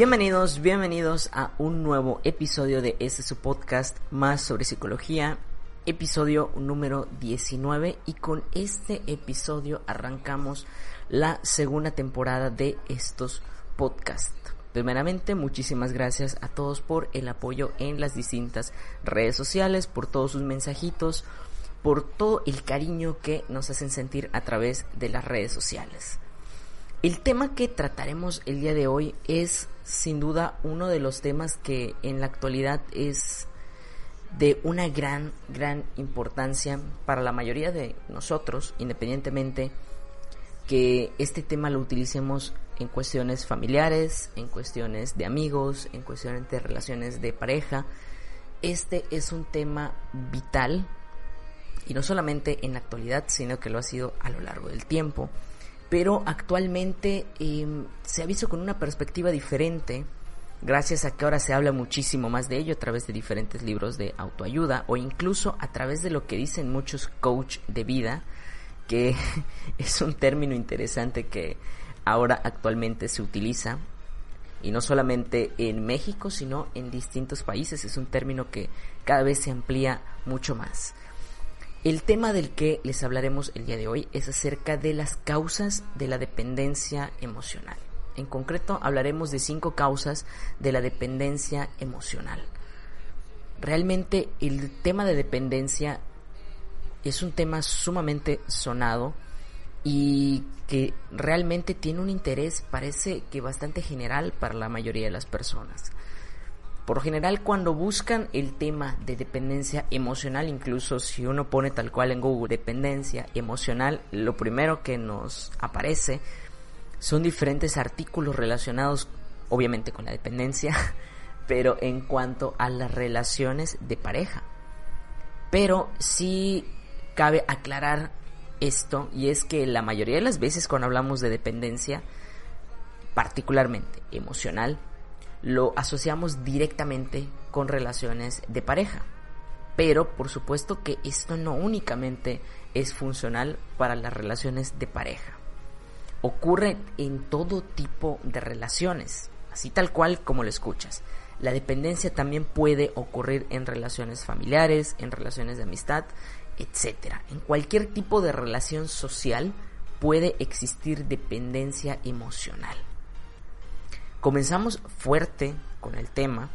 Bienvenidos, bienvenidos a un nuevo episodio de este su podcast más sobre psicología, episodio número 19 y con este episodio arrancamos la segunda temporada de estos podcasts. Primeramente, muchísimas gracias a todos por el apoyo en las distintas redes sociales, por todos sus mensajitos, por todo el cariño que nos hacen sentir a través de las redes sociales. El tema que trataremos el día de hoy es sin duda uno de los temas que en la actualidad es de una gran, gran importancia para la mayoría de nosotros, independientemente que este tema lo utilicemos en cuestiones familiares, en cuestiones de amigos, en cuestiones de relaciones de pareja. Este es un tema vital y no solamente en la actualidad, sino que lo ha sido a lo largo del tiempo pero actualmente em, se ha visto con una perspectiva diferente, gracias a que ahora se habla muchísimo más de ello a través de diferentes libros de autoayuda o incluso a través de lo que dicen muchos coach de vida, que es un término interesante que ahora actualmente se utiliza y no solamente en México, sino en distintos países. Es un término que cada vez se amplía mucho más. El tema del que les hablaremos el día de hoy es acerca de las causas de la dependencia emocional. En concreto hablaremos de cinco causas de la dependencia emocional. Realmente el tema de dependencia es un tema sumamente sonado y que realmente tiene un interés parece que bastante general para la mayoría de las personas. Por lo general, cuando buscan el tema de dependencia emocional, incluso si uno pone tal cual en Google dependencia emocional, lo primero que nos aparece son diferentes artículos relacionados, obviamente, con la dependencia, pero en cuanto a las relaciones de pareja. Pero sí cabe aclarar esto, y es que la mayoría de las veces cuando hablamos de dependencia, particularmente emocional, lo asociamos directamente con relaciones de pareja. Pero por supuesto que esto no únicamente es funcional para las relaciones de pareja. Ocurre en todo tipo de relaciones, así tal cual como lo escuchas. La dependencia también puede ocurrir en relaciones familiares, en relaciones de amistad, etc. En cualquier tipo de relación social puede existir dependencia emocional. Comenzamos fuerte con el tema,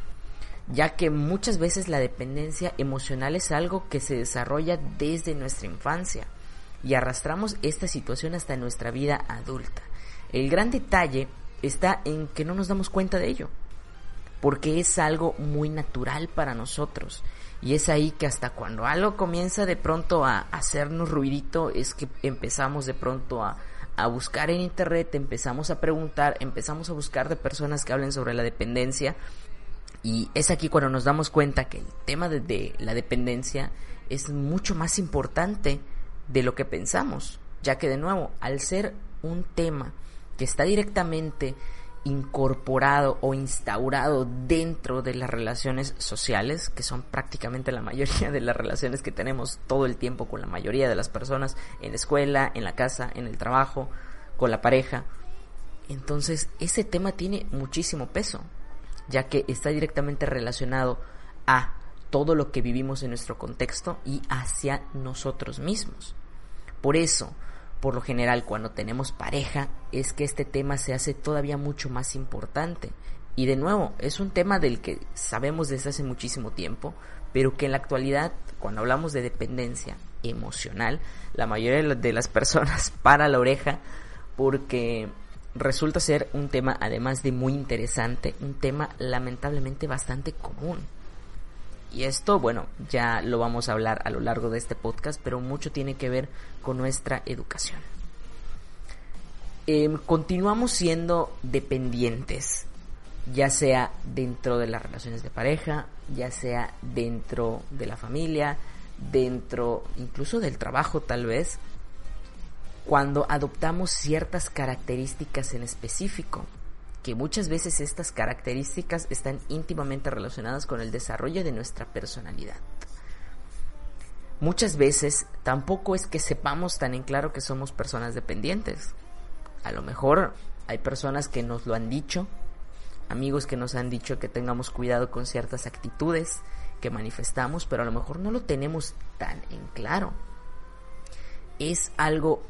ya que muchas veces la dependencia emocional es algo que se desarrolla desde nuestra infancia y arrastramos esta situación hasta nuestra vida adulta. El gran detalle está en que no nos damos cuenta de ello, porque es algo muy natural para nosotros. Y es ahí que hasta cuando algo comienza de pronto a hacernos ruidito, es que empezamos de pronto a, a buscar en internet, empezamos a preguntar, empezamos a buscar de personas que hablen sobre la dependencia. Y es aquí cuando nos damos cuenta que el tema de, la dependencia es mucho más importante de lo que pensamos, ya que de nuevo, al ser un tema que está directamente incorporado o instaurado dentro de las relaciones sociales, que son prácticamente la mayoría de las relaciones que tenemos todo el tiempo con la mayoría de las personas, en la escuela, en la casa, en el trabajo, con la pareja. Entonces, ese tema tiene muchísimo peso, ya que está directamente relacionado a todo lo que vivimos en nuestro contexto y hacia nosotros mismos. Por eso, por lo general cuando tenemos pareja es que este tema se hace todavía mucho más importante. Y de nuevo, es un tema del que sabemos desde hace muchísimo tiempo, pero que en la actualidad, cuando hablamos de dependencia emocional. La mayoría de las personas para la oreja porque resulta ser un tema además de muy interesante, un tema lamentablemente bastante común. Y esto, bueno, ya lo vamos a hablar a lo largo de este podcast, pero mucho tiene que ver con nuestra educación. Em, continuamos siendo dependientes, ya sea dentro de las relaciones de pareja, ya sea dentro de la familia, dentro incluso del trabajo tal vez, cuando adoptamos ciertas características en específico, que muchas veces estas características están íntimamente relacionadas con el desarrollo de nuestra personalidad. Muchas veces tampoco es que sepamos tan en claro que somos personas dependientes. A lo mejor hay personas que nos lo han dicho, amigos que nos han dicho que tengamos cuidado con ciertas actitudes que manifestamos, pero a lo mejor no lo tenemos tan en claro. Es algo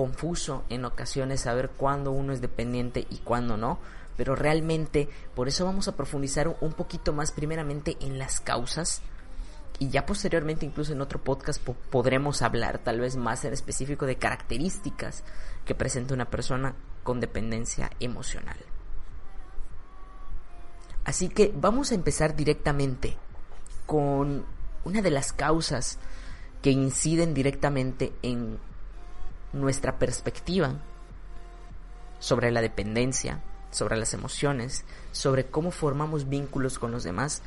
confuso en ocasiones saber cuándo uno es dependiente y cuándo no, pero realmente por eso vamos a profundizar un poquito más primeramente en las causas y ya posteriormente incluso en otro podcast podremos hablar tal vez más en específico de características que presenta una persona con dependencia emocional. Así que vamos a empezar directamente con una de las causas que inciden directamente en nuestra perspectiva sobre la dependencia, sobre las emociones, sobre cómo formamos vínculos con los demás,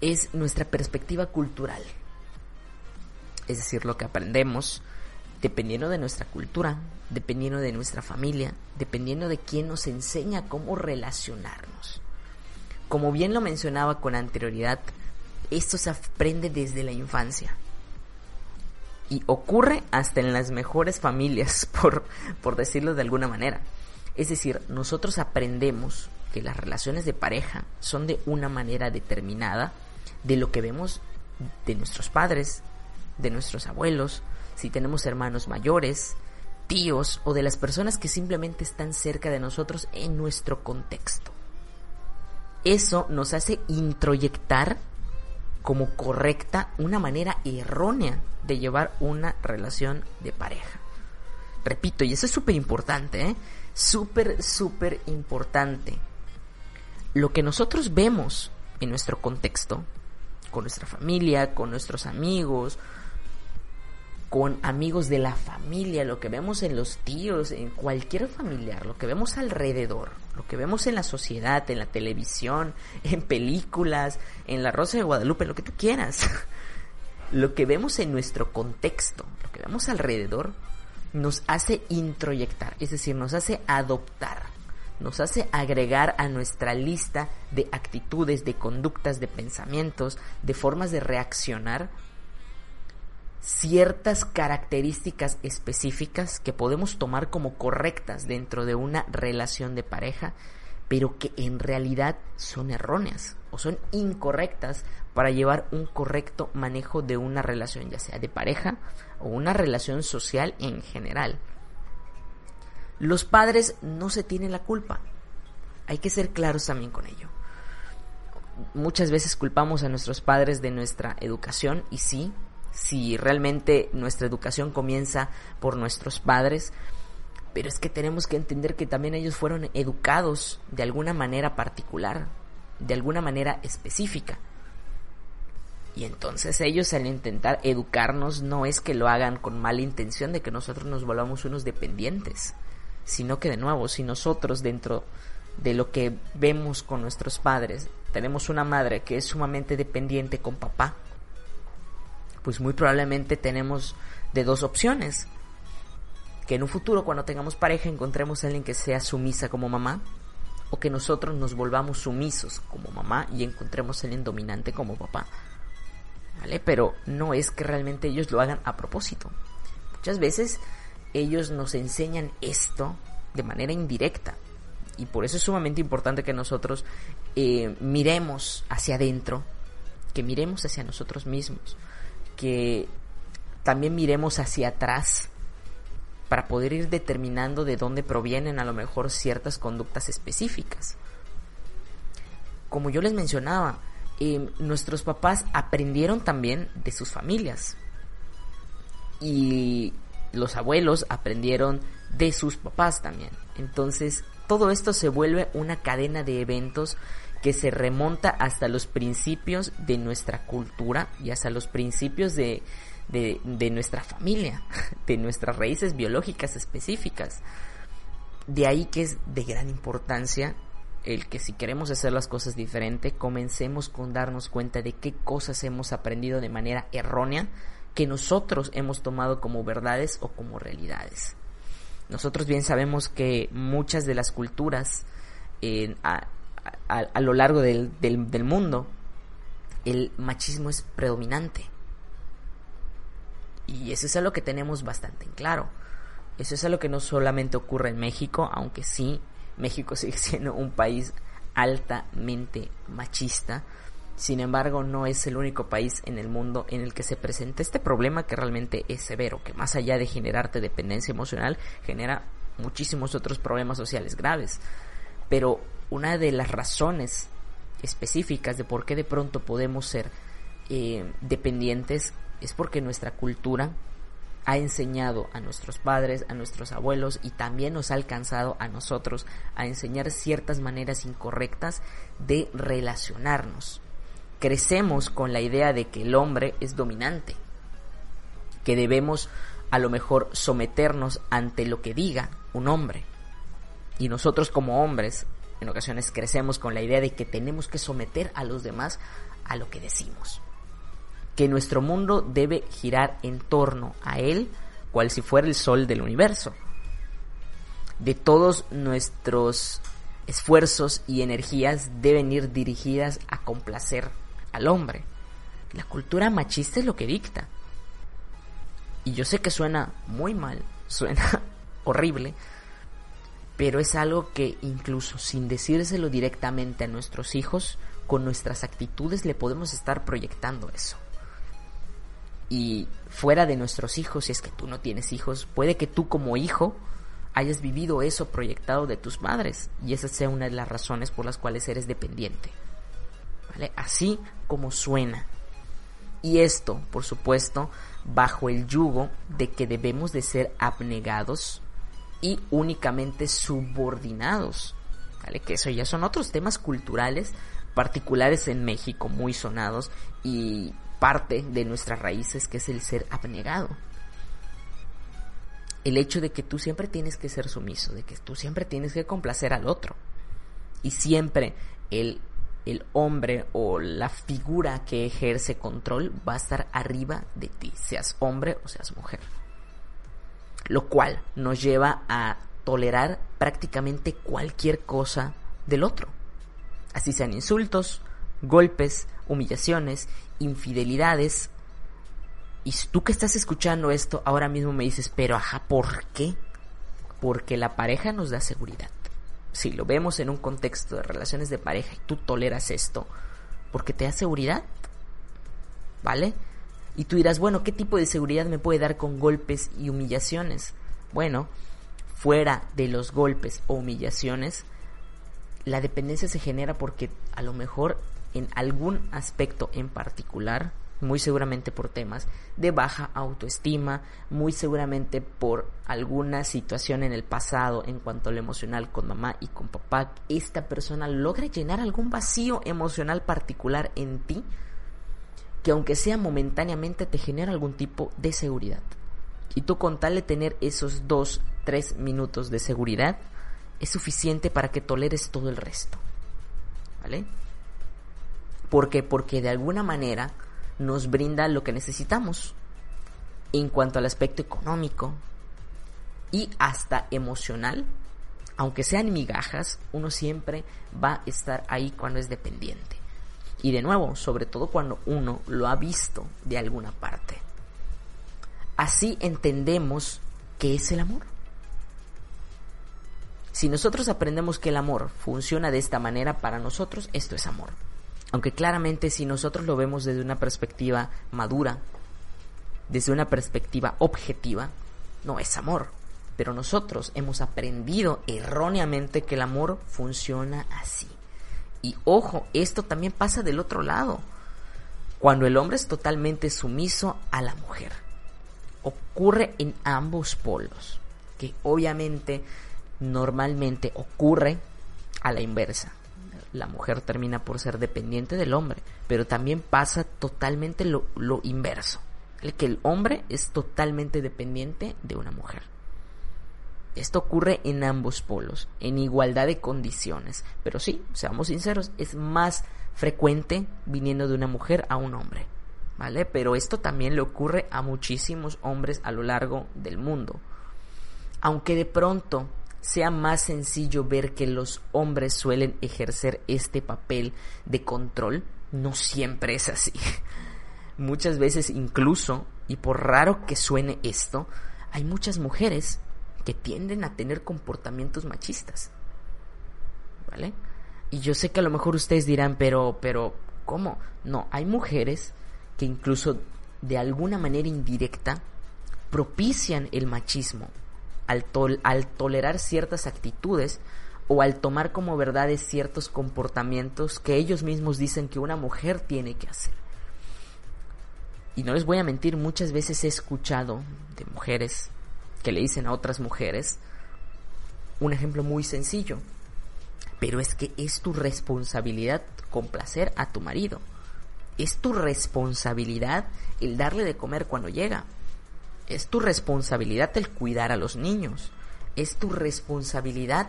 es nuestra perspectiva cultural. Es decir, lo que aprendemos dependiendo de nuestra cultura, dependiendo de nuestra familia, dependiendo de quién nos enseña cómo relacionarnos. Como bien lo mencionaba con anterioridad, esto se aprende desde la infancia y ocurre hasta en las mejores familias, por, por decirlo de alguna manera. Es decir, nosotros aprendemos que las relaciones de pareja son de una manera determinada de lo que vemos de nuestros padres, de nuestros abuelos, si tenemos hermanos mayores, tíos o de las personas que simplemente están cerca de nosotros en nuestro contexto. Eso nos hace introyectar como correcta una manera errónea de llevar una relación de pareja. Repito, y eso es súper importante, ¿eh? Súper, súper importante. Lo que nosotros vemos en nuestro contexto, con nuestra familia, con nuestros amigos, con amigos de la familia, lo que vemos en los tíos, en cualquier familiar, lo que vemos alrededor, lo que vemos en la sociedad, en la televisión, en películas, en la Rosa de Guadalupe, lo que tú quieras. Lo que vemos en nuestro contexto, lo que vemos alrededor, nos hace introyectar, es decir, nos hace adoptar, nos hace agregar a nuestra lista de actitudes, de conductas, de pensamientos, de formas de reaccionar ciertas características específicas que podemos tomar como correctas dentro de una relación de pareja, pero que en realidad son erróneas o son incorrectas para llevar un correcto manejo de una relación, ya sea de pareja o una relación social en general. Los padres no se tienen la culpa. Hay que ser claros también con ello. Muchas veces culpamos a nuestros padres de nuestra educación y sí, si realmente nuestra educación comienza por nuestros padres, pero es que tenemos que entender que también ellos fueron educados de alguna manera particular, de alguna manera específica. Y entonces ellos al intentar educarnos no es que lo hagan con mala intención de que nosotros nos volvamos unos dependientes, sino que de nuevo, si nosotros dentro de lo que vemos con nuestros padres, tenemos una madre que es sumamente dependiente con papá, pues muy probablemente tenemos de dos opciones. Que en un futuro cuando tengamos pareja encontremos a alguien que sea sumisa como mamá o que nosotros nos volvamos sumisos como mamá y encontremos a alguien dominante como papá. ¿Vale? Pero no es que realmente ellos lo hagan a propósito. Muchas veces ellos nos enseñan esto de manera indirecta. Y por eso es sumamente importante que nosotros eh, miremos hacia adentro, que miremos hacia nosotros mismos que también miremos hacia atrás para poder ir determinando de dónde provienen a lo mejor ciertas conductas específicas. Como yo les mencionaba, em, nuestros papás aprendieron también de sus familias. y los abuelos aprendieron de sus papás también. Entonces, todo esto se vuelve una cadena de eventos que se remonta hasta los principios de nuestra cultura y hasta los principios de, de, nuestra familia, de nuestras raíces biológicas específicas. De ahí que es de gran importancia el que si queremos hacer las cosas diferente, comencemos con darnos cuenta de qué cosas hemos aprendido de manera errónea que nosotros hemos tomado como verdades o como realidades. Nosotros bien sabemos que muchas de las culturas lo largo del, del mundo, el machismo es predominante. Y eso es algo que tenemos bastante en claro. Eso es algo que no solamente ocurre en México, aunque sí, México sigue siendo un país altamente machista. Sin embargo, no es el único país en el mundo en el que se presenta este problema que realmente es severo, que más allá de generarte dependencia emocional, genera muchísimos otros problemas sociales graves. Pero una de las razones específicas de por qué de pronto podemos ser eh, dependientes es porque nuestra cultura ha enseñado a nuestros padres, a nuestros abuelos y también nos ha alcanzado a nosotros a enseñar ciertas maneras incorrectas de relacionarnos. Crecemos con la idea de que el hombre es dominante, que debemos a lo mejor someternos ante lo que diga un hombre. Y nosotros como hombres en ocasiones crecemos con la idea de que tenemos que someter a los demás a lo que decimos que nuestro mundo debe girar en torno a Él, cual si fuera el sol del universo. De todos nuestros esfuerzos y energías deben ir dirigidas a complacer al hombre. La cultura machista es lo que dicta. Y yo sé que suena muy mal, suena horrible, pero es algo que incluso sin decírselo directamente a nuestros hijos, con nuestras actitudes le podemos estar proyectando eso y fuera de nuestros hijos, si es que tú no tienes hijos, puede que tú como hijo hayas vivido eso proyectado de tus padres y esa sea una de las razones por las cuales eres dependiente. ¿Vale? Así como suena. Y esto, por supuesto, bajo el yugo de que debemos de ser abnegados y únicamente subordinados. ¿Vale? Que eso ya son otros temas culturales particulares en México muy sonados y parte de nuestras raíces, que es el ser abnegado. El hecho de que tú siempre tienes que ser sumiso, de que tú siempre tienes que complacer al otro. Y siempre el, el hombre o la figura que ejerce control va a estar arriba de ti, seas hombre o seas mujer. Lo cual nos lleva a tolerar prácticamente cualquier cosa del otro. Así sean insultos, golpes, humillaciones, infidelidades. Y tú que estás escuchando esto ahora mismo me dices, pero ajá, ¿por qué? Porque la pareja nos da seguridad. Si lo vemos en un contexto de relaciones de pareja y tú toleras esto, porque te da seguridad, ¿vale? Y tú dirás, bueno, ¿qué tipo de seguridad me puede dar con golpes y humillaciones? Bueno, fuera de los golpes o humillaciones, la dependencia se genera porque a lo mejor en algún aspecto en particular, muy seguramente por temas de baja autoestima, muy seguramente por alguna situación en el pasado en cuanto a lo emocional con mamá y con papá, esta persona logra llenar algún vacío emocional particular en ti que aunque sea momentáneamente te genera algún tipo de seguridad. Y tú con tal de tener esos dos, tres minutos de seguridad, es suficiente para que toleres todo el resto. ¿Vale? ¿Por qué? Porque de alguna manera nos brinda lo que necesitamos en cuanto al aspecto económico y hasta emocional. Aunque sean migajas, uno siempre va a estar ahí cuando es dependiente. Y de nuevo, sobre todo cuando uno lo ha visto de alguna parte. Así entendemos qué es el amor. Si nosotros aprendemos que el amor funciona de esta manera para nosotros, esto es amor. Aunque claramente si nosotros lo vemos desde una perspectiva madura, desde una perspectiva objetiva, no es amor. Pero nosotros hemos aprendido erróneamente que el amor funciona así. Y ojo, esto también pasa del otro lado. Cuando el hombre es totalmente sumiso a la mujer. Ocurre en ambos polos, que obviamente normalmente ocurre a la inversa. La mujer termina por ser dependiente del hombre, pero también pasa totalmente lo, lo inverso, el que el hombre es totalmente dependiente de una mujer. Esto ocurre en ambos polos, en igualdad de condiciones, pero sí, seamos sinceros, es más frecuente viniendo de una mujer a un hombre. ¿vale? Pero esto también le ocurre a muchísimos hombres a lo largo del mundo. Aunque de pronto sea más sencillo ver que los hombres suelen ejercer este papel de control, no siempre es así. Muchas veces incluso, y por raro que suene esto, hay muchas mujeres que tienden a tener comportamientos machistas. ¿Vale? Y yo sé que a lo mejor ustedes dirán, pero, pero, ¿cómo? No, hay mujeres que incluso de alguna manera indirecta propician el machismo al, al tolerar ciertas actitudes o al tomar como verdades ciertos comportamientos que ellos mismos dicen que una mujer tiene que hacer. Y no les voy a mentir, muchas veces he escuchado de mujeres que le dicen a otras mujeres un ejemplo muy sencillo, pero es que es tu responsabilidad complacer a tu marido es tu responsabilidad el darle de comer cuando llega. Es tu responsabilidad el cuidar a los niños. Es tu responsabilidad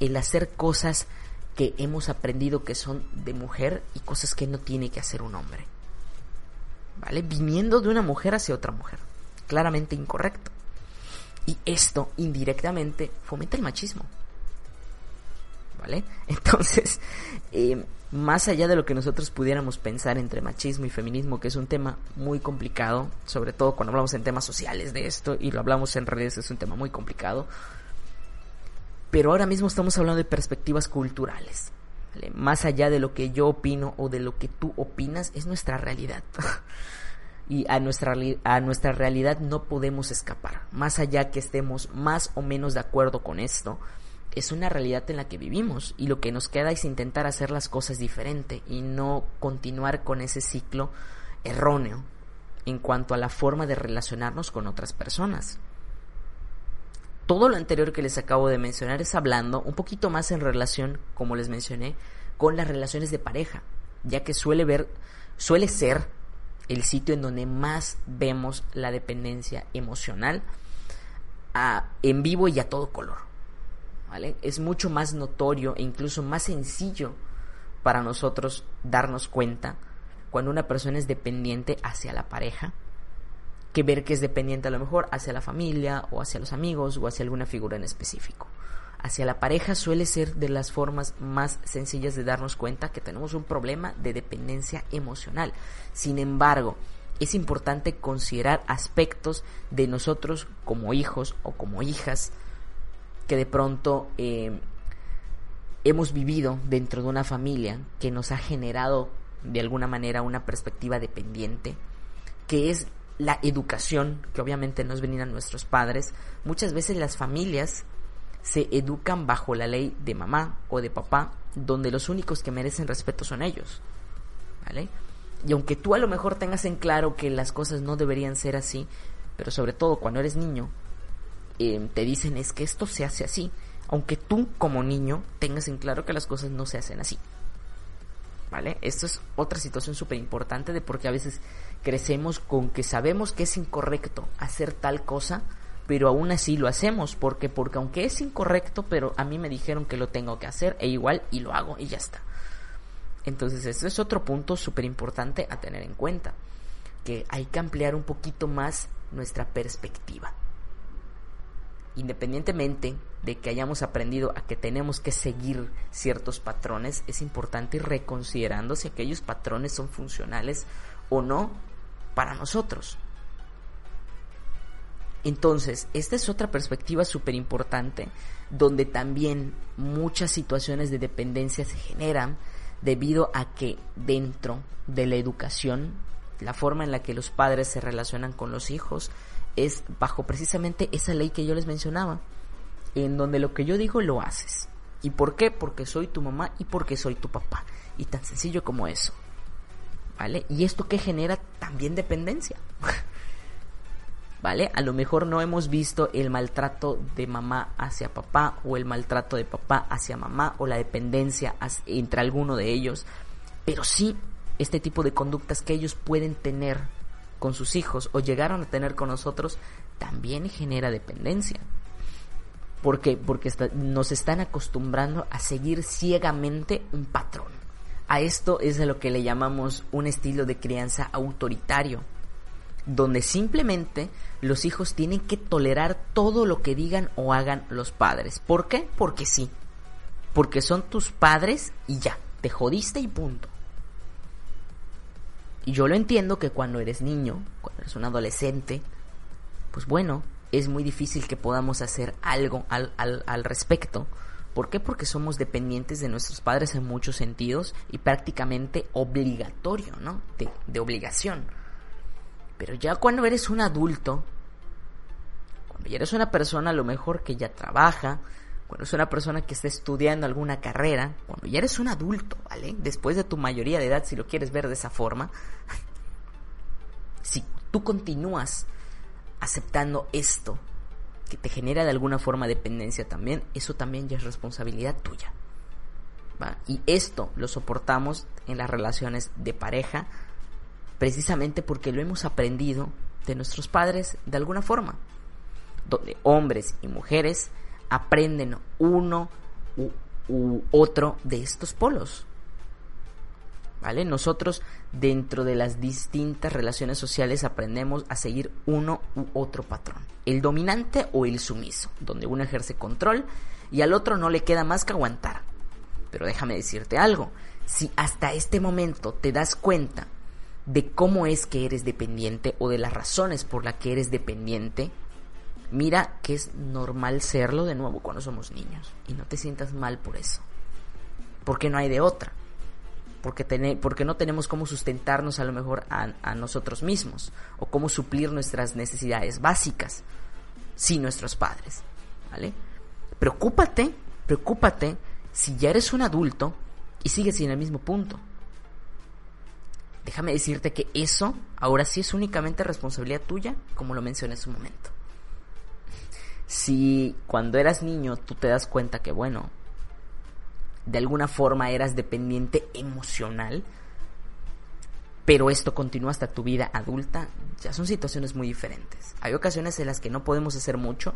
el hacer cosas que hemos aprendido que son de mujer y cosas que no tiene que hacer un hombre. ¿Vale? Viniendo de una mujer hacia otra mujer. Claramente incorrecto. Y esto indirectamente fomenta el machismo. ¿Vale? Entonces, eh, más allá de lo que nosotros pudiéramos pensar entre machismo y feminismo, que es un tema muy complicado, sobre todo cuando hablamos en temas sociales de esto y lo hablamos en redes, es un tema muy complicado. Pero ahora mismo estamos hablando de perspectivas culturales. Más allá de lo que yo opino o de lo que tú opinas, es nuestra realidad. y a nuestra, a nuestra realidad no podemos escapar. Más allá que estemos más o menos de acuerdo con esto, es una realidad en la que vivimos y lo que nos queda es intentar hacer las cosas diferente y no continuar con ese ciclo erróneo en cuanto a la forma de relacionarnos con otras personas. Todo lo anterior que les acabo de mencionar es hablando un poquito más en relación, como les mencioné, con las relaciones de pareja, ya que suele ver, suele ser el sitio en donde más vemos la dependencia emocional en vivo y a todo color. Es mucho más notorio e incluso más sencillo para nosotros darnos cuenta cuando una persona es dependiente hacia la pareja que ver que es dependiente a lo mejor hacia la familia o hacia los amigos o hacia alguna figura en específico. Hacia la pareja suele ser de las formas más sencillas de darnos cuenta que tenemos un problema de dependencia emocional. Sin embargo, es importante considerar aspectos de nosotros como hijos o como hijas que de pronto eh, hemos vivido dentro de una familia que nos ha generado de alguna manera una perspectiva dependiente, que es la educación, que obviamente nos venían nuestros padres. Muchas veces las familias se educan bajo la ley de mamá o de papá, donde los únicos que merecen respeto son ellos. ¿Vale? Y aunque tú a lo mejor tengas en claro que las cosas no deberían ser así, pero sobre todo cuando eres niño, Em, te dicen es que esto se hace así, aunque tú como niño tengas en claro que las cosas no se hacen así. ¿Vale? Esto es otra situación súper importante de porque a veces crecemos con que sabemos que es incorrecto hacer tal cosa, pero aún así lo hacemos. porque Porque aunque es incorrecto, pero a mí me dijeron que lo tengo que hacer, e igual y lo hago y ya está. Entonces, este es otro punto súper importante a tener en cuenta. Que hay que ampliar un poquito más nuestra perspectiva independientemente de que hayamos aprendido a que tenemos que seguir ciertos patrones, es importante ir reconsiderando si aquellos patrones son funcionales o no para nosotros. Entonces, esta es otra perspectiva súper importante, donde también muchas situaciones de dependencia se generan debido a que dentro de la educación, la forma en la que los padres se relacionan con los hijos, es bajo precisamente esa ley que yo les mencionaba, en donde lo que yo digo lo haces. ¿Y por qué? Porque soy tu mamá y porque soy tu papá. Y tan sencillo como eso. ¿Vale? Y esto que genera también dependencia. ¿vale? A lo mejor no hemos visto el maltrato de mamá hacia papá o el maltrato de papá hacia mamá o la dependencia entre alguno de ellos, pero sí este tipo de conductas que ellos pueden tener con sus hijos o llegaron a tener con nosotros también genera dependencia. ¿Por qué? Porque nos están acostumbrando a seguir ciegamente un patrón. A esto es de lo que le llamamos un estilo de crianza autoritario, donde simplemente los hijos tienen que tolerar todo lo que digan o hagan los padres. ¿Por qué? Porque sí. Porque son tus padres y ya, te jodiste y punto. Y yo lo entiendo que cuando eres niño, cuando eres un adolescente, pues bueno, es muy difícil que podamos hacer algo al, al, respecto. ¿Por qué? Porque somos dependientes de nuestros padres en muchos sentidos y prácticamente obligatorio, ¿no? De, de obligación. Pero ya cuando eres un adulto, cuando ya eres una persona a lo mejor que ya trabaja, cuando eres una persona que está estudiando alguna carrera, cuando ya eres un adulto, ¿vale? Después de tu mayoría de edad, si lo quieres ver de esa forma, si tú continúas aceptando esto, que te genera de alguna forma dependencia también, eso también ya es responsabilidad tuya. Y esto lo soportamos en las relaciones de pareja, precisamente porque lo hemos aprendido de nuestros padres de alguna forma, donde hombres y mujeres aprenden uno u otro de estos polos. ¿vale? Nosotros dentro de las distintas relaciones sociales aprendemos a seguir uno u otro patrón, el dominante o el sumiso, donde uno ejerce control y al otro no le queda más que aguantar. Pero déjame decirte algo, si hasta este momento te das cuenta de cómo es que eres dependiente o de las razones por las que eres dependiente, mira que es normal serlo de nuevo cuando somos niños y no te sientas mal por eso, porque no hay de otra porque, porque no tenemos cómo sustentarnos a lo mejor a, nosotros mismos o cómo suplir nuestras necesidades básicas sin nuestros padres, ¿vale? Preocúpate, preocúpate si ya eres un adulto y sigues en el mismo punto. Déjame decirte que eso ahora sí es únicamente responsabilidad tuya, como lo mencioné en su momento. Si cuando eras niño tú te das cuenta que, bueno, de alguna forma eras dependiente emocional, pero esto continúa hasta tu vida adulta, ya son situaciones muy diferentes. Hay ocasiones en las que no podemos hacer mucho,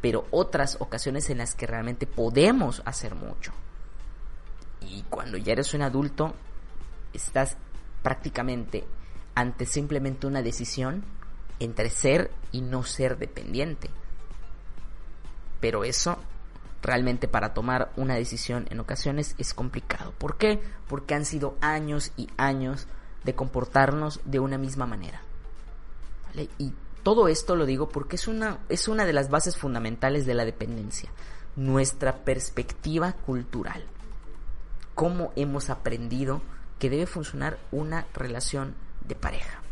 pero otras ocasiones en las que realmente podemos hacer mucho. Y cuando ya eres un adulto, estás prácticamente ante simplemente una decisión entre ser y no ser dependiente. Pero eso realmente para tomar una decisión en ocasiones es complicado. ¿Por qué? Porque han sido años y años de comportarnos de una misma manera. Y todo esto lo digo porque es una, es una de las bases fundamentales de la dependencia, nuestra perspectiva cultural. Cómo hemos aprendido que debe funcionar una relación de pareja.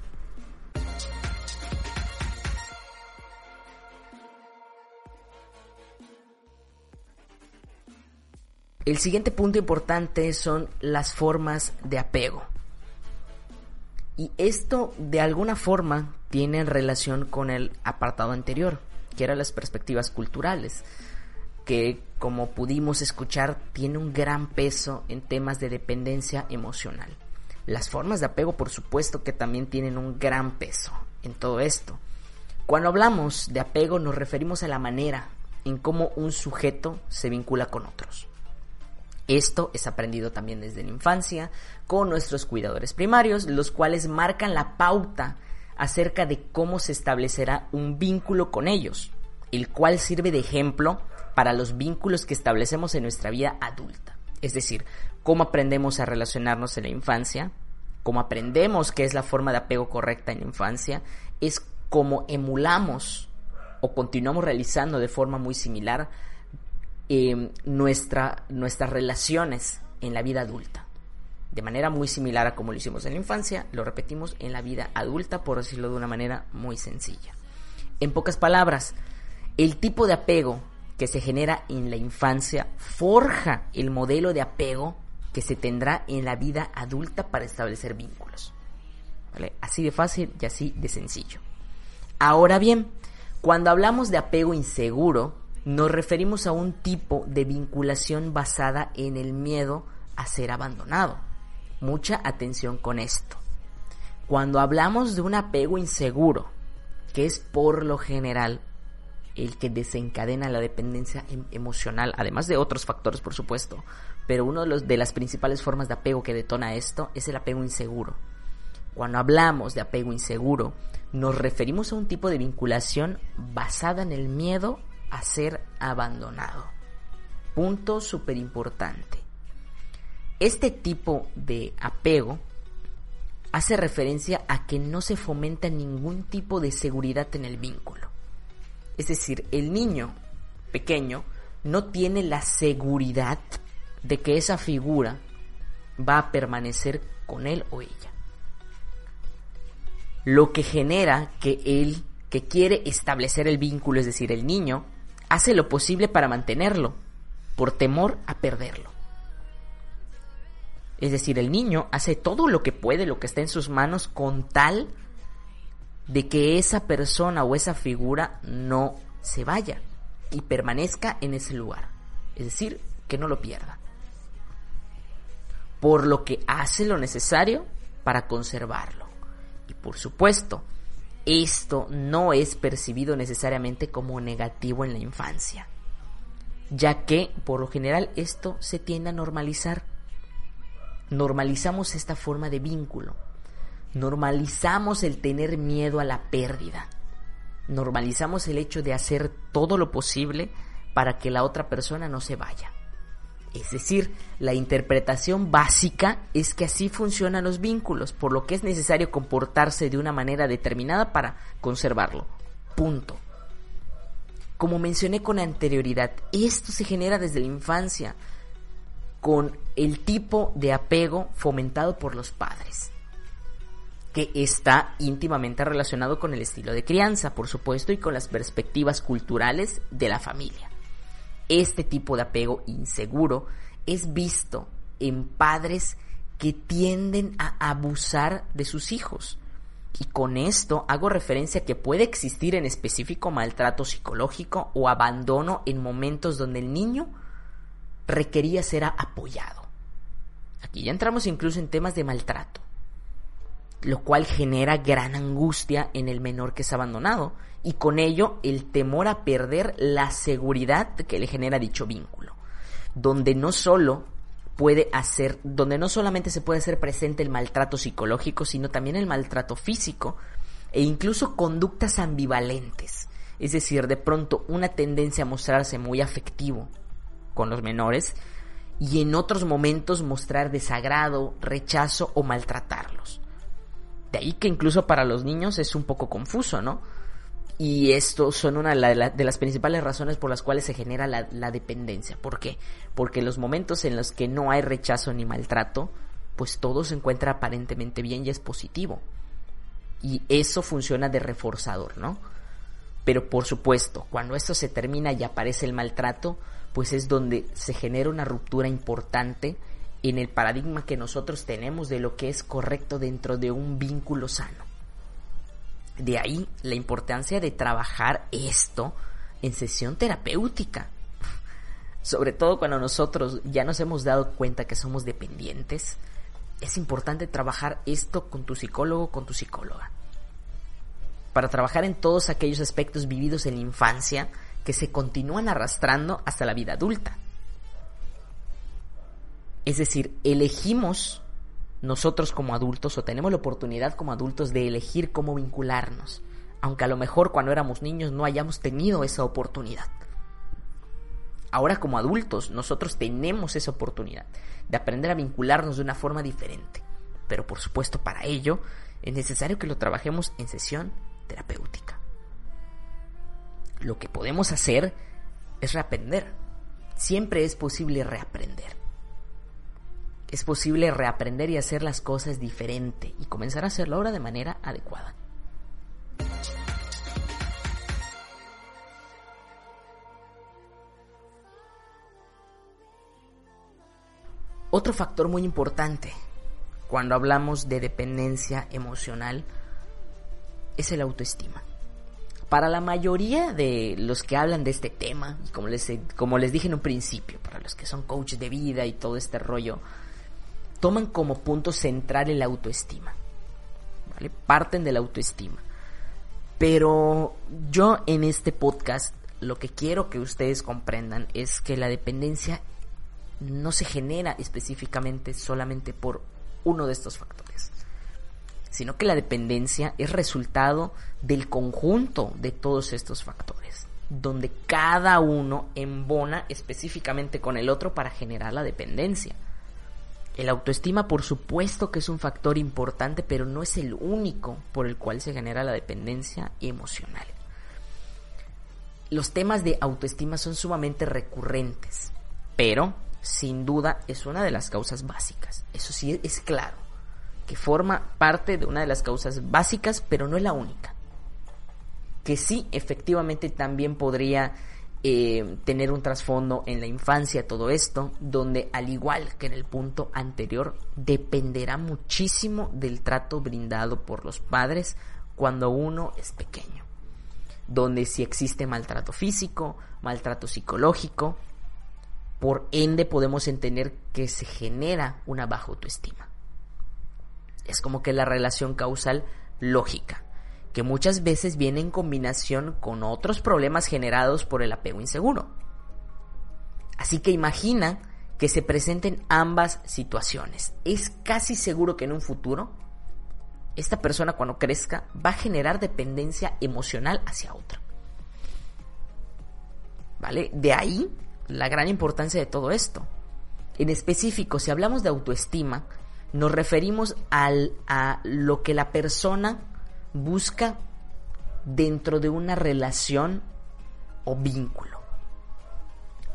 El siguiente punto importante son las formas de apego. Y esto de alguna forma tiene relación con el apartado anterior, que eran las perspectivas culturales, que como pudimos escuchar tiene un gran peso en temas de dependencia emocional. Las formas de apego por supuesto que también tienen un gran peso en todo esto. Cuando hablamos de apego nos referimos a la manera en cómo un sujeto se vincula con otros. Esto es aprendido también desde la infancia con nuestros cuidadores primarios, los cuales marcan la pauta acerca de cómo se establecerá un vínculo con ellos, el cual sirve de ejemplo para los vínculos que establecemos en nuestra vida adulta. Es decir, cómo aprendemos a relacionarnos en la infancia, cómo aprendemos qué es la forma de apego correcta en la infancia, es cómo emulamos o continuamos realizando de forma muy similar Em, nuestra, nuestras relaciones en la vida adulta. De manera muy similar a como lo hicimos en la infancia, lo repetimos en la vida adulta, por decirlo de una manera muy sencilla. En pocas palabras, el tipo de apego que se genera en la infancia forja el modelo de apego que se tendrá en la vida adulta para establecer vínculos. Así de fácil y así de sencillo. Ahora bien, cuando hablamos de apego inseguro, nos referimos a un tipo de vinculación basada en el miedo a ser abandonado. Mucha atención con esto. Cuando hablamos de un apego inseguro, que es por lo general el que desencadena la dependencia em- emocional, además de otros factores, por supuesto, pero una de, de las principales formas de apego que detona esto es el apego inseguro. Cuando hablamos de apego inseguro, nos referimos a un tipo de vinculación basada en el miedo a ser abandonado. Punto súper importante. Este tipo de apego hace referencia a que no se fomenta ningún tipo de seguridad en el vínculo. Es decir, el niño pequeño no tiene la seguridad de que esa figura va a permanecer con él o ella. Lo que genera que él, que quiere establecer el vínculo, es decir, el niño, hace lo posible para mantenerlo, por temor a perderlo. Es decir, el niño hace todo lo que puede, lo que está en sus manos, con tal de que esa persona o esa figura no se vaya y permanezca en ese lugar. Es decir, que no lo pierda. Por lo que hace lo necesario para conservarlo. Y por supuesto, esto no es percibido necesariamente como negativo en la infancia, ya que por lo general esto se tiende a normalizar. Normalizamos esta forma de vínculo, normalizamos el tener miedo a la pérdida, normalizamos el hecho de hacer todo lo posible para que la otra persona no se vaya. Es decir, la interpretación básica es que así funcionan los vínculos, por lo que es necesario comportarse de una manera determinada para conservarlo. Punto. Como mencioné con anterioridad, esto se genera desde la infancia con el tipo de apego fomentado por los padres, que está íntimamente relacionado con el estilo de crianza, por supuesto, y con las perspectivas culturales de la familia este tipo de apego inseguro es visto en padres que tienden a abusar de sus hijos. Y con esto hago referencia a que puede existir en específico maltrato psicológico o abandono en momentos donde el niño requería ser apoyado. Aquí ya entramos incluso en temas de maltrato, lo cual genera gran angustia en el menor que es abandonado. Y con ello el temor a perder la seguridad que le genera dicho vínculo, donde no solo puede hacer, donde no solamente se puede hacer presente el maltrato psicológico, sino también el maltrato físico e incluso conductas ambivalentes, es decir, de pronto una tendencia a mostrarse muy afectivo con los menores y en otros momentos mostrar desagrado, rechazo o maltratarlos. De ahí que incluso para los niños es un poco confuso, ¿no? Y esto son una de las principales razones por las cuales se genera la, dependencia. ¿Por qué? Porque los momentos en los que no hay rechazo ni maltrato, pues todo se encuentra aparentemente bien y es positivo. Y eso funciona de reforzador, ¿no? Pero por supuesto, cuando esto se termina y aparece el maltrato, pues es donde se genera una ruptura importante en el paradigma que nosotros tenemos de lo que es correcto dentro de un vínculo sano. De ahí la importancia de trabajar esto en sesión terapéutica. Sobre todo cuando nosotros ya nos hemos dado cuenta que somos dependientes, es importante trabajar esto con tu psicólogo, con tu psicóloga. Para trabajar en todos aquellos aspectos vividos en la infancia que se continúan arrastrando hasta la vida adulta. Es decir, elegimos nosotros como adultos o tenemos la oportunidad como adultos de elegir cómo vincularnos, aunque a lo mejor cuando éramos niños no hayamos tenido esa oportunidad. Ahora como adultos nosotros tenemos esa oportunidad de aprender a vincularnos de una forma diferente, pero por supuesto para ello es necesario que lo trabajemos en sesión terapéutica. Lo que podemos hacer es reaprender. Siempre es posible reaprender es posible reaprender y hacer las cosas diferente y comenzar a hacerlo ahora de manera adecuada. Otro factor muy importante cuando hablamos de dependencia emocional es el autoestima. para la mayoría de los que hablan de este tema, como les, como les dije en un principio, para los que son coaches de vida y todo este rollo, toman como punto central el autoestima. ¿vale? Parten de la autoestima. Pero yo en este podcast lo que quiero que ustedes comprendan es que la dependencia no se genera específicamente solamente por uno de estos factores, sino que la dependencia es resultado del conjunto de todos estos factores, donde cada uno embona específicamente con el otro para generar la dependencia. El autoestima por supuesto que es un factor importante, pero no es el único por el cual se genera la dependencia emocional. Los temas de autoestima son sumamente recurrentes, pero sin duda es una de las causas básicas. Eso sí es claro, que forma parte de una de las causas básicas, pero no es la única. Que sí, efectivamente también podría eh, tener un trasfondo en la infancia todo esto, donde al igual que en el punto anterior, dependerá muchísimo del trato brindado por los padres cuando uno es pequeño. Donde si existe maltrato físico, maltrato psicológico, por ende podemos entender que se genera una baja autoestima. Es como que la relación causal lógica, que muchas veces viene en combinación con otros problemas generados por el apego inseguro. Así que imagina que se presenten ambas situaciones. Es casi seguro que en un futuro esta persona cuando crezca va a generar dependencia emocional hacia otra. ¿Vale? De ahí la gran importancia de todo esto. En específico, si hablamos de autoestima, nos referimos al, a lo que la persona busca dentro de una relación o vínculo.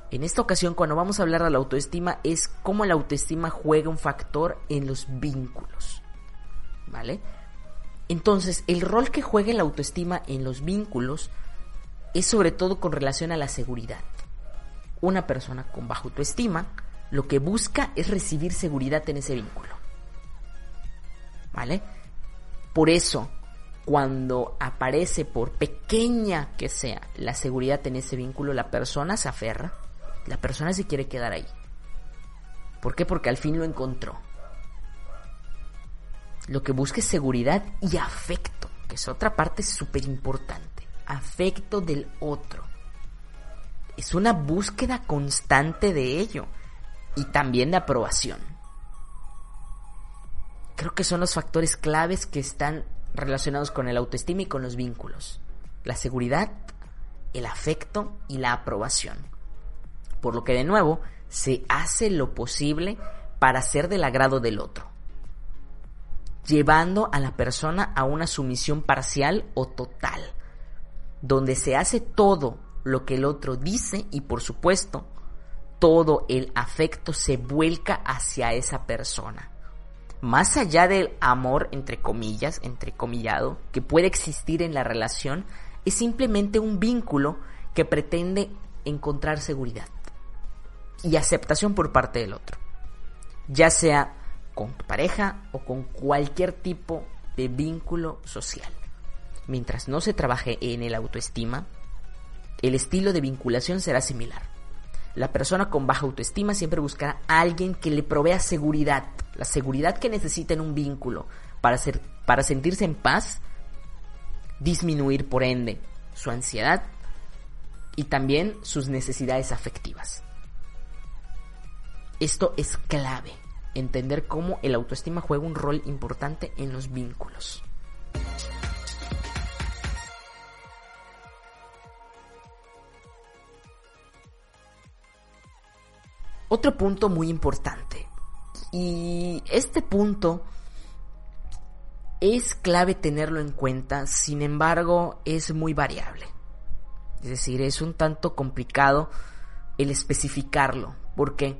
En esta ocasión, cuando vamos a hablar de la autoestima, es cómo la autoestima juega un factor en los vínculos. ¿Vale? Entonces, el rol que juega la autoestima en los vínculos es sobre todo con relación a la seguridad una persona con baja autoestima lo que busca es recibir seguridad en ese vínculo. ¿Vale? Por eso, cuando aparece, por pequeña que sea, la seguridad en ese vínculo, la persona se aferra, la persona se quiere quedar ahí. ¿Por qué? Porque al fin lo encontró. Lo que busca es seguridad y afecto, que es otra parte súper importante. Afecto del otro es una búsqueda constante de ello y también de aprobación. Creo que son los factores claves que están relacionados con el autoestima y con los vínculos. La seguridad, el afecto y la aprobación. Por lo que de nuevo se hace lo posible para ser del agrado del otro, llevando a la persona a una sumisión parcial o total, donde se hace todo lo que el otro dice y por supuesto todo el afecto se vuelca hacia esa persona. Más allá del amor, entre comillas, entre comillado, que puede existir en la relación, es simplemente un vínculo que pretende encontrar seguridad y aceptación por parte del otro. Ya sea con pareja o con cualquier tipo de vínculo social. Mientras no se trabaje en el autoestima, el estilo de vinculación será similar. La persona con baja autoestima siempre buscará a alguien que le provea seguridad, la seguridad que necesita en un vínculo para, ser, para sentirse en paz, disminuir por ende su ansiedad y también sus necesidades afectivas. Esto es clave, entender cómo el autoestima juega un rol importante en los vínculos. Otro punto muy importante. Y este punto es clave tenerlo en cuenta, sin embargo es muy variable. Es decir, es un tanto complicado el especificarlo, porque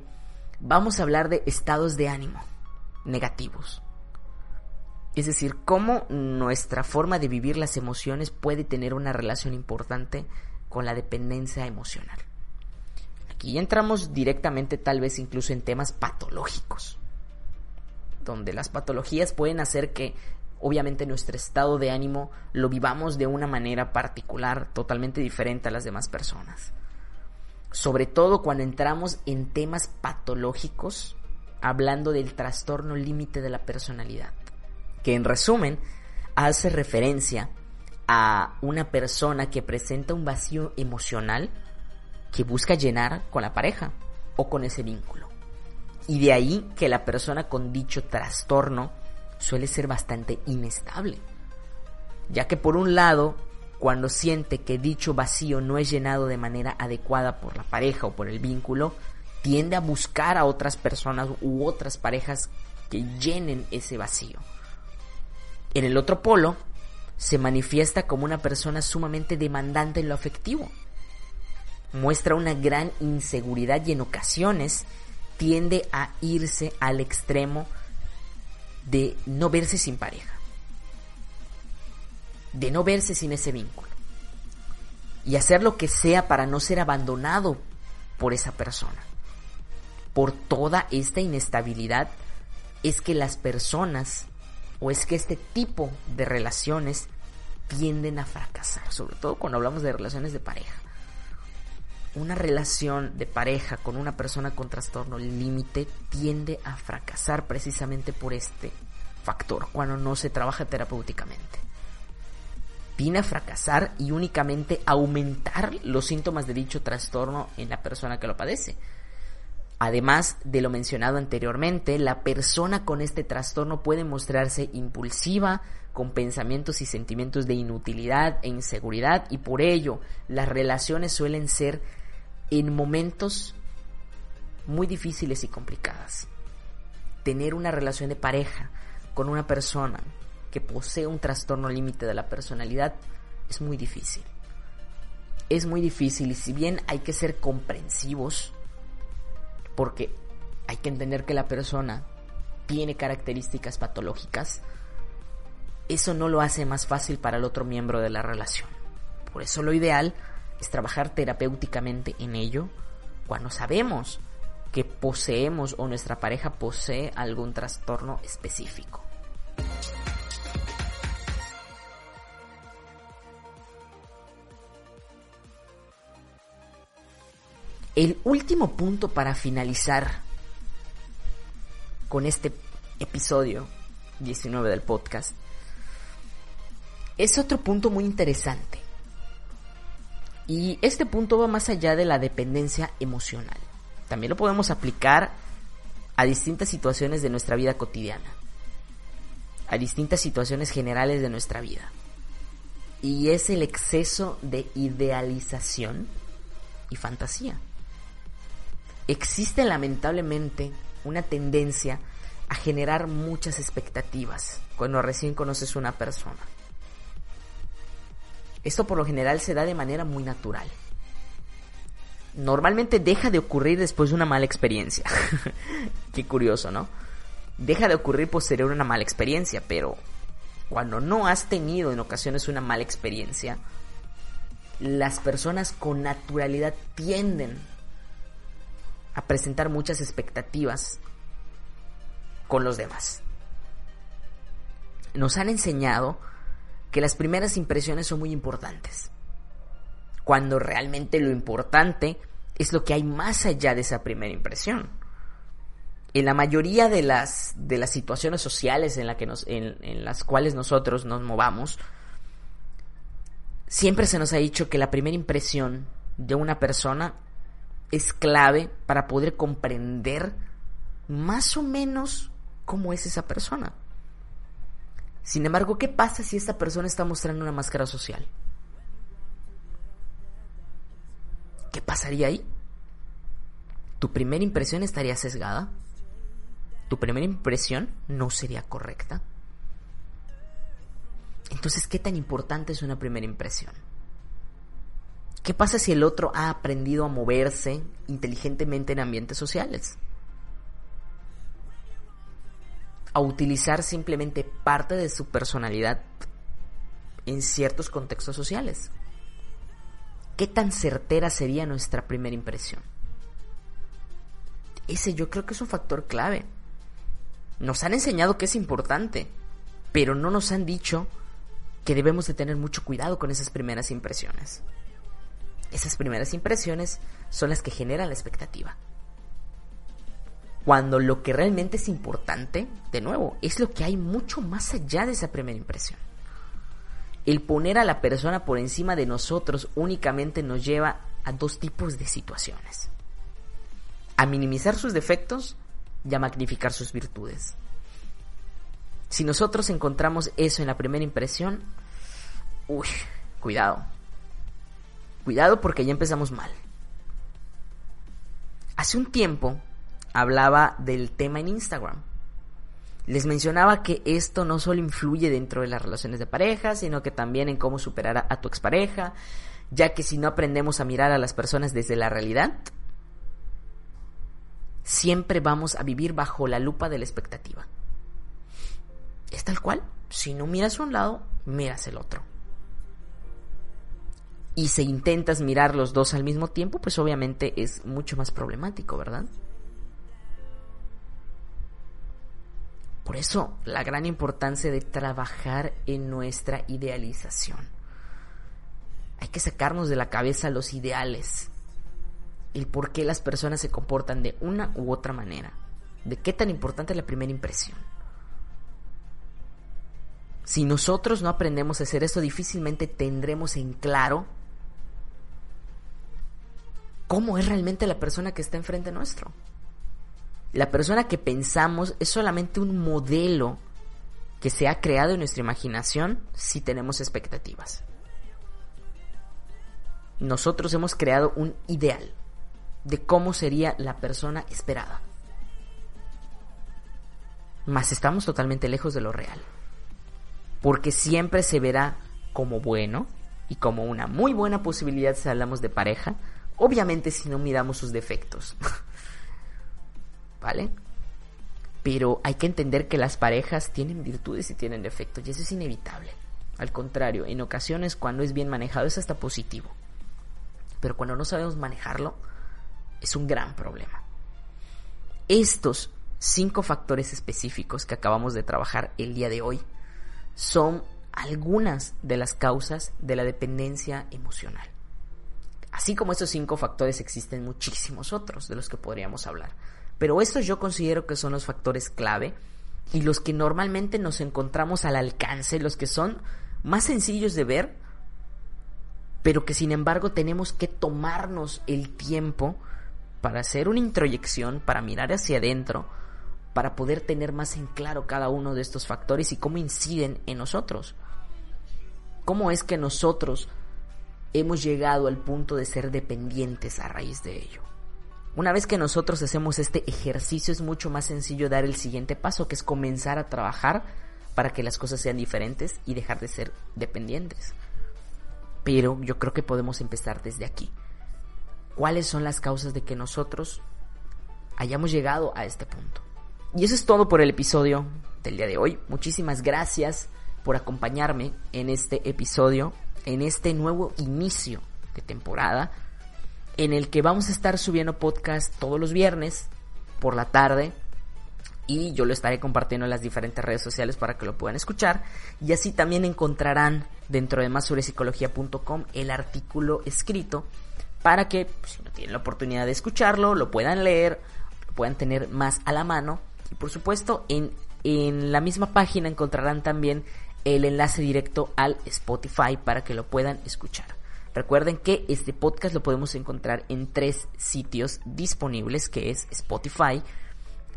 vamos a hablar de estados de ánimo negativos. Es decir, cómo nuestra forma de vivir las emociones puede tener una relación importante con la dependencia emocional. Aquí entramos directamente tal vez incluso en temas patológicos, donde las patologías pueden hacer que obviamente nuestro estado de ánimo lo vivamos de una manera particular, totalmente diferente a las demás personas. Sobre todo cuando entramos en temas patológicos, hablando del trastorno límite de la personalidad, que en resumen hace referencia a una persona que presenta un vacío emocional que busca llenar con la pareja o con ese vínculo. Y de ahí que la persona con dicho trastorno suele ser bastante inestable, ya que por un lado, cuando siente que dicho vacío no es llenado de manera adecuada por la pareja o por el vínculo, tiende a buscar a otras personas u otras parejas que llenen ese vacío. En el otro polo, se manifiesta como una persona sumamente demandante en lo afectivo. Muestra una gran inseguridad y en ocasiones tiende a irse al extremo de no verse sin pareja, de no verse sin ese vínculo y hacer lo que sea para no ser abandonado por esa persona. Por toda esta inestabilidad es que las personas o es que este tipo de relaciones tienden a fracasar, sobre todo cuando hablamos de relaciones de pareja. Una relación de pareja con una persona con trastorno límite tiende a fracasar precisamente por este factor cuando no se trabaja terapéuticamente. Tiende a fracasar y únicamente aumentar los síntomas de dicho trastorno en la persona que lo padece. Además de lo mencionado anteriormente, la persona con este trastorno puede mostrarse impulsiva, con pensamientos y sentimientos de inutilidad e inseguridad y por ello las relaciones suelen ser en momentos muy difíciles y complicadas. Tener una relación de pareja con una persona que posee un trastorno límite de la personalidad es muy difícil. Es muy difícil y si bien hay que ser comprensivos, porque hay que entender que la persona tiene características patológicas, eso no lo hace más fácil para el otro miembro de la relación. Por eso lo ideal es trabajar terapéuticamente en ello cuando sabemos que poseemos o nuestra pareja posee algún trastorno específico. El último punto para finalizar con este episodio 19 del podcast es otro punto muy interesante. Y este punto va más allá de la dependencia emocional. También lo podemos aplicar a distintas situaciones de nuestra vida cotidiana. A distintas situaciones generales de nuestra vida. Y es el exceso de idealización y fantasía. Existe lamentablemente una tendencia a generar muchas expectativas cuando recién conoces una persona. Esto por lo general se da de manera muy natural. Normalmente deja de ocurrir después de una mala experiencia. Qué curioso, ¿no? Deja de ocurrir posterior a una mala experiencia, pero cuando no has tenido en ocasiones una mala experiencia, las personas con naturalidad tienden a presentar muchas expectativas con los demás. Nos han enseñado que las primeras impresiones son muy importantes. Cuando realmente lo importante es lo que hay más allá de esa primera impresión. En la mayoría de las, de las situaciones sociales en, que nos, en, en las cuales nosotros nos movamos, siempre se nos ha dicho que la primera impresión de una persona es clave para poder comprender más o menos cómo es esa persona. Sin embargo, ¿qué pasa si esta persona está mostrando una máscara social? ¿Qué pasaría ahí? ¿Tu primera impresión estaría sesgada? ¿Tu primera impresión no sería correcta? Entonces, ¿qué tan importante es una primera impresión? ¿Qué pasa si el otro ha aprendido a moverse inteligentemente en ambientes sociales? A utilizar simplemente parte de su personalidad en ciertos contextos sociales. ¿Qué tan certera sería nuestra primera impresión? Ese yo creo que es un factor clave. Nos han enseñado que es importante, Pero no nos han dicho que debemos de tener mucho cuidado con esas primeras impresiones. Esas primeras impresiones son las que generan la expectativa. Cuando lo que realmente es importante, de nuevo, es lo que hay mucho más allá de esa primera impresión. El poner a la persona por encima de nosotros únicamente nos lleva a dos tipos de situaciones. A minimizar sus defectos y a magnificar sus virtudes. Si nosotros encontramos eso en la primera impresión, uy, cuidado. Cuidado porque ya empezamos mal. Hace un tiempo hablaba del tema en Instagram. Les mencionaba que esto no solo influye dentro de las relaciones de pareja, sino que también en cómo superar a, tu expareja, ya que si no aprendemos a mirar a las personas desde la realidad, siempre vamos a vivir bajo la lupa de la expectativa. Es tal cual, si no miras un lado, miras el otro. Y si intentas mirar los dos al mismo tiempo, pues obviamente es mucho más problemático, ¿verdad? Por eso la gran importancia de trabajar en nuestra idealización. Hay que sacarnos de la cabeza los ideales, el por qué las personas se comportan de una u otra manera, de qué tan importante es la primera impresión. Si nosotros no aprendemos a hacer esto, difícilmente tendremos en claro cómo es realmente la persona que está enfrente nuestro. La persona que pensamos es solamente un modelo que se ha creado en nuestra imaginación si tenemos expectativas. Nosotros hemos creado un ideal de cómo sería la persona esperada. Mas estamos totalmente lejos de lo real. Porque siempre se verá como bueno y como una muy buena posibilidad si hablamos de pareja, obviamente si no miramos sus defectos. ¿vale? Pero hay que entender que las parejas tienen virtudes y tienen defectos y eso es inevitable. Al contrario, en ocasiones cuando es bien manejado es hasta positivo. Pero cuando no sabemos manejarlo, es un gran problema. Estos cinco factores específicos que acabamos de trabajar el día de hoy son algunas de las causas de la dependencia emocional. Así como estos cinco factores existen muchísimos otros de los que podríamos hablar. Pero estos yo considero que son los factores clave y los que normalmente nos encontramos al alcance, los que son más sencillos de ver, pero que sin embargo tenemos que tomarnos el tiempo para hacer una introyección, para mirar hacia adentro, para poder tener más en claro cada uno de estos factores y cómo inciden en nosotros. ¿Cómo es que nosotros hemos llegado al punto de ser dependientes a raíz de ello? Una vez que nosotros hacemos este ejercicio es mucho más sencillo dar el siguiente paso, que es comenzar a trabajar para que las cosas sean diferentes y dejar de ser dependientes. Pero yo creo que podemos empezar desde aquí. ¿Cuáles son las causas de que nosotros hayamos llegado a este punto? Y eso es todo por el episodio del día de hoy. Muchísimas gracias por acompañarme en este episodio, en este nuevo inicio de temporada en el que vamos a estar subiendo podcast todos los viernes por la tarde y yo lo estaré compartiendo en las diferentes redes sociales para que lo puedan escuchar. Y así también encontrarán dentro de más el artículo escrito para que pues, si no tienen la oportunidad de escucharlo lo puedan leer lo puedan tener más a la mano. Y por supuesto en, en la misma página encontrarán también el enlace directo al Spotify para que lo puedan escuchar Recuerden que este podcast lo podemos encontrar en tres sitios disponibles, que es Spotify,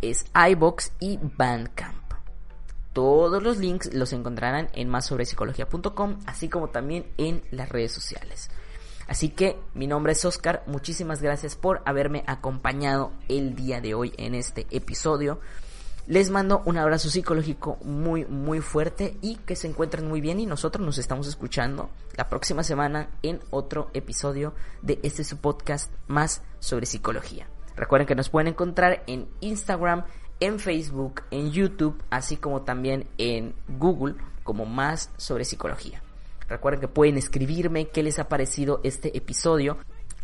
es iBox y Bandcamp. Todos los links los encontrarán en más así como también en las redes sociales. Así que mi nombre es Oscar, muchísimas gracias por haberme acompañado el día de hoy en este episodio. Les mando un abrazo psicológico muy, muy fuerte y que se encuentren muy bien y nosotros nos estamos escuchando la próxima semana en otro episodio de este su podcast más sobre psicología. Recuerden que nos pueden encontrar en Instagram, en Facebook, en YouTube, así como también en Google como más sobre psicología. Recuerden que pueden escribirme qué les ha parecido este episodio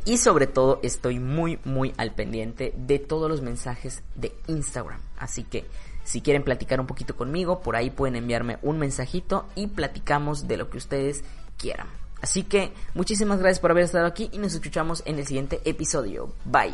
y sobre todo estoy muy muy al pendiente de todos los mensajes de Instagram. Así que Si quieren platicar un poquito conmigo, por ahí pueden enviarme un mensajito y platicamos de lo que ustedes quieran. Así que muchísimas gracias por haber estado aquí y nos escuchamos en el siguiente episodio. Bye.